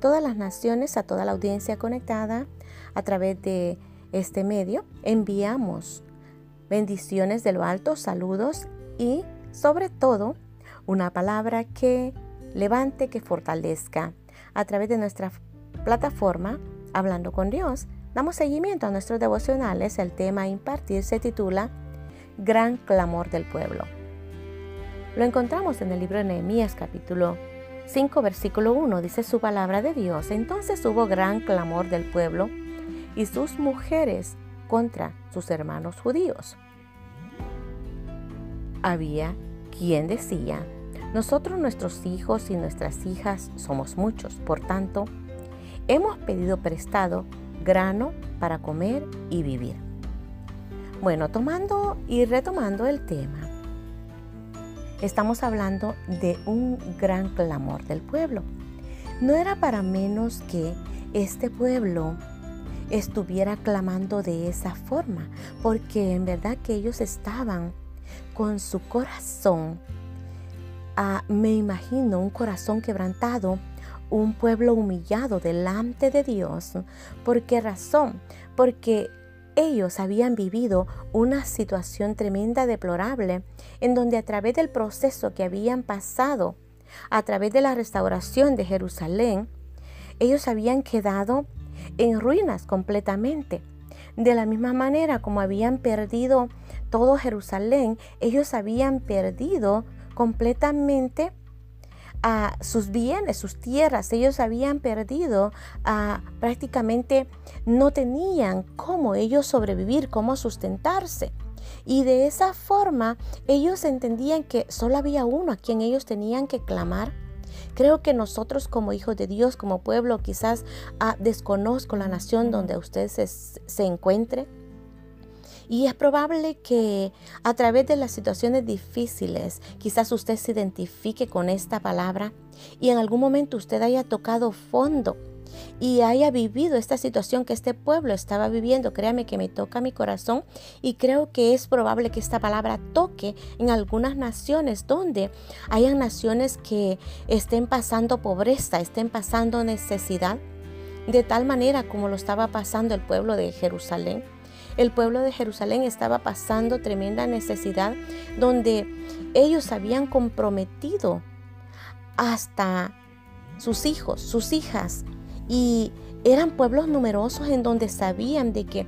todas las naciones, a toda la audiencia conectada a través de este medio, enviamos bendiciones de lo alto, saludos y sobre todo una palabra que levante, que fortalezca. A través de nuestra plataforma, Hablando con Dios, damos seguimiento a nuestros devocionales. El tema a impartir se titula Gran clamor del pueblo. Lo encontramos en el libro de Nehemías capítulo 5 versículo 1. Dice su palabra de Dios. Entonces hubo gran clamor del pueblo y sus mujeres contra sus hermanos judíos. Había quien decía, nosotros nuestros hijos y nuestras hijas somos muchos, por tanto, hemos pedido prestado grano para comer y vivir. Bueno, tomando y retomando el tema, estamos hablando de un gran clamor del pueblo. No era para menos que este pueblo estuviera clamando de esa forma, porque en verdad que ellos estaban con su corazón me imagino un corazón quebrantado, un pueblo humillado delante de Dios. ¿Por qué razón? Porque ellos habían vivido una situación tremenda, deplorable, en donde a través del proceso que habían pasado, a través de la restauración de Jerusalén, ellos habían quedado en ruinas completamente. De la misma manera como habían perdido todo Jerusalén, ellos habían perdido completamente a sus bienes, sus tierras. Ellos habían perdido, a prácticamente no tenían cómo ellos sobrevivir, cómo sustentarse. Y de esa forma ellos entendían que solo había uno a quien ellos tenían que clamar. Creo que nosotros como hijos de Dios, como pueblo, quizás ah, desconozco la nación donde usted se, se encuentre y es probable que a través de las situaciones difíciles, quizás usted se identifique con esta palabra y en algún momento usted haya tocado fondo y haya vivido esta situación que este pueblo estaba viviendo. Créame que me toca mi corazón y creo que es probable que esta palabra toque en algunas naciones donde hayan naciones que estén pasando pobreza, estén pasando necesidad, de tal manera como lo estaba pasando el pueblo de Jerusalén. El pueblo de Jerusalén estaba pasando tremenda necesidad donde ellos habían comprometido hasta sus hijos, sus hijas, y eran pueblos numerosos en donde sabían de que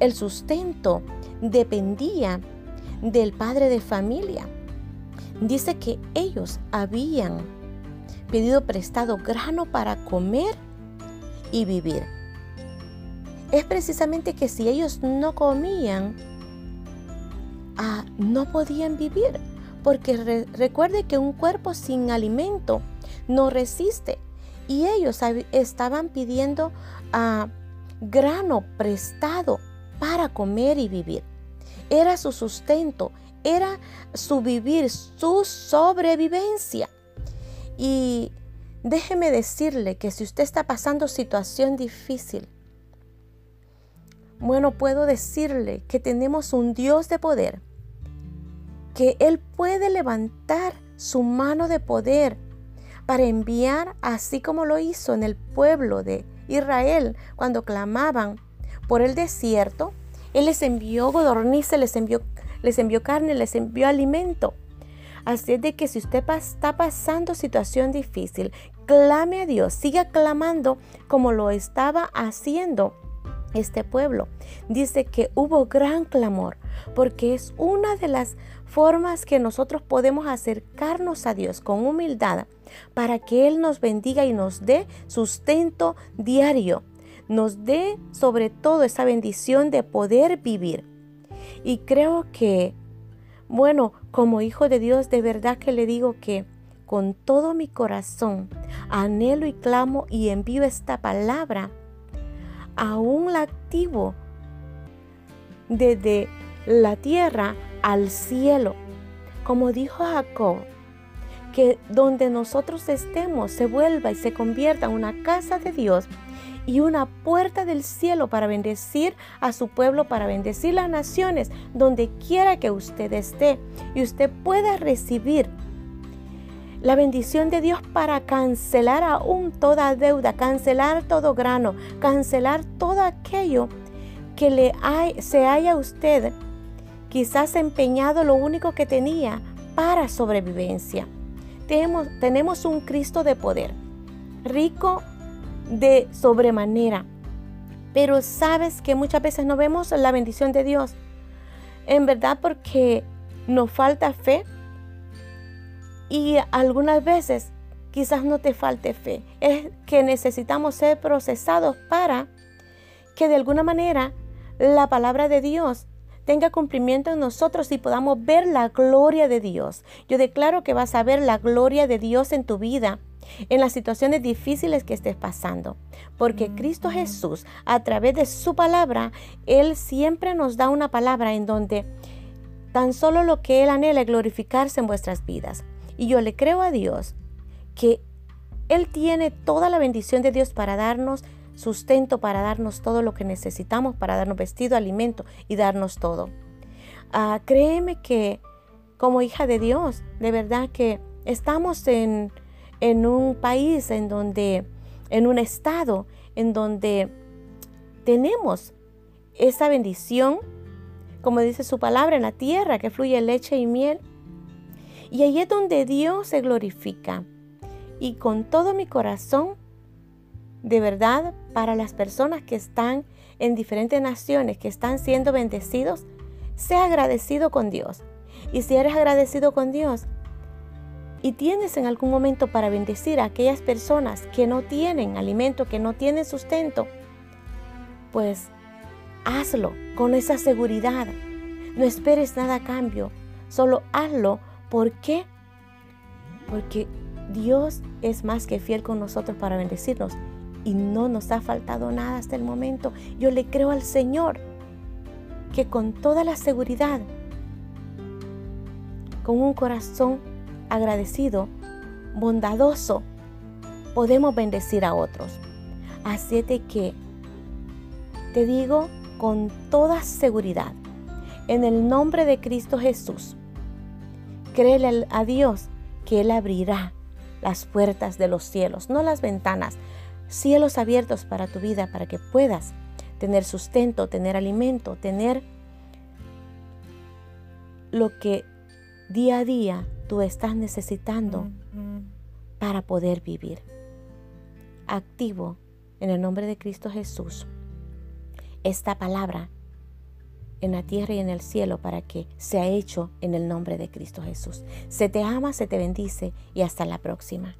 el sustento dependía del padre de familia. Dice que ellos habían pedido prestado grano para comer y vivir es precisamente que si ellos no comían, ah, no podían vivir. Porque recuerde que un cuerpo sin alimento no resiste. Y ellos estaban pidiendo ah, grano prestado para comer y vivir. Era su sustento, era su vivir, su sobrevivencia. Y déjeme decirle que si usted está pasando situación difícil, bueno, puedo decirle que tenemos un Dios de poder, que Él puede levantar su mano de poder para enviar, así como lo hizo en el pueblo de Israel cuando clamaban por el desierto. Él les envió godornices, les envió, les envió carne, les envió alimento. Así es de que si usted está pasando situación difícil, clame a Dios, siga clamando como lo estaba haciendo este pueblo. Dice que hubo gran clamor, porque es una de las formas que nosotros podemos acercarnos a Dios con humildad para que Él nos bendiga y nos dé sustento diario, nos dé sobre todo esa bendición de poder vivir. Y creo que, bueno, como hijo de Dios, de verdad que le digo que con todo mi corazón anhelo y clamo y envío esta palabra aún la activo desde la tierra al cielo. Como dijo Jacob, que donde nosotros estemos se vuelva y se convierta en una casa de Dios y una puerta del cielo para bendecir a su pueblo, para bendecir las naciones, donde quiera que usted esté y usted pueda recibir la bendición de Dios para cancelar aún toda deuda, cancelar todo grano, cancelar todo aquello que le hay, se haya usted quizás empeñado lo único que tenía para sobrevivencia. Tenemos, tenemos un Cristo de poder, rico de sobremanera, pero sabes que muchas veces no vemos la bendición de Dios. En verdad porque nos falta fe, y algunas veces quizás no te falte fe. Es que necesitamos ser procesados para que de alguna manera la palabra de Dios tenga cumplimiento en nosotros y podamos ver la gloria de Dios. Yo declaro que vas a ver la gloria de Dios en tu vida, en las situaciones difíciles que estés pasando. Porque Cristo Jesús, a través de su palabra, Él siempre nos da una palabra en donde tan solo lo que Él anhela es glorificarse en vuestras vidas. Y yo le creo a Dios que Él tiene toda la bendición de Dios para darnos sustento, para darnos todo lo que necesitamos, para darnos vestido, alimento y darnos todo. Ah, créeme que como hija de Dios, de verdad que estamos en, en un país en donde, en un estado en donde tenemos esa bendición, como dice su palabra, en la tierra que fluye leche y miel y ahí es donde Dios se glorifica. Y con todo mi corazón, de verdad, para las personas que están en diferentes naciones, que están siendo bendecidos, sea agradecido con Dios. Y si eres agradecido con Dios y tienes en algún momento para bendecir a aquellas personas que no tienen alimento, que no tienen sustento, pues hazlo con esa seguridad. No esperes nada a cambio, solo hazlo ¿Por qué? Porque Dios es más que fiel con nosotros para bendecirnos y no nos ha faltado nada hasta el momento. Yo le creo al Señor que con toda la seguridad, con un corazón agradecido, bondadoso, podemos bendecir a otros. Así de que te digo con toda seguridad, en el nombre de Cristo Jesús, Créele a Dios que Él abrirá las puertas de los cielos, no las ventanas, cielos abiertos para tu vida, para que puedas tener sustento, tener alimento, tener lo que día a día tú estás necesitando para poder vivir. Activo en el nombre de Cristo Jesús esta palabra en la tierra y en el cielo para que sea hecho en el nombre de Cristo Jesús. Se te ama, se te bendice y hasta la próxima.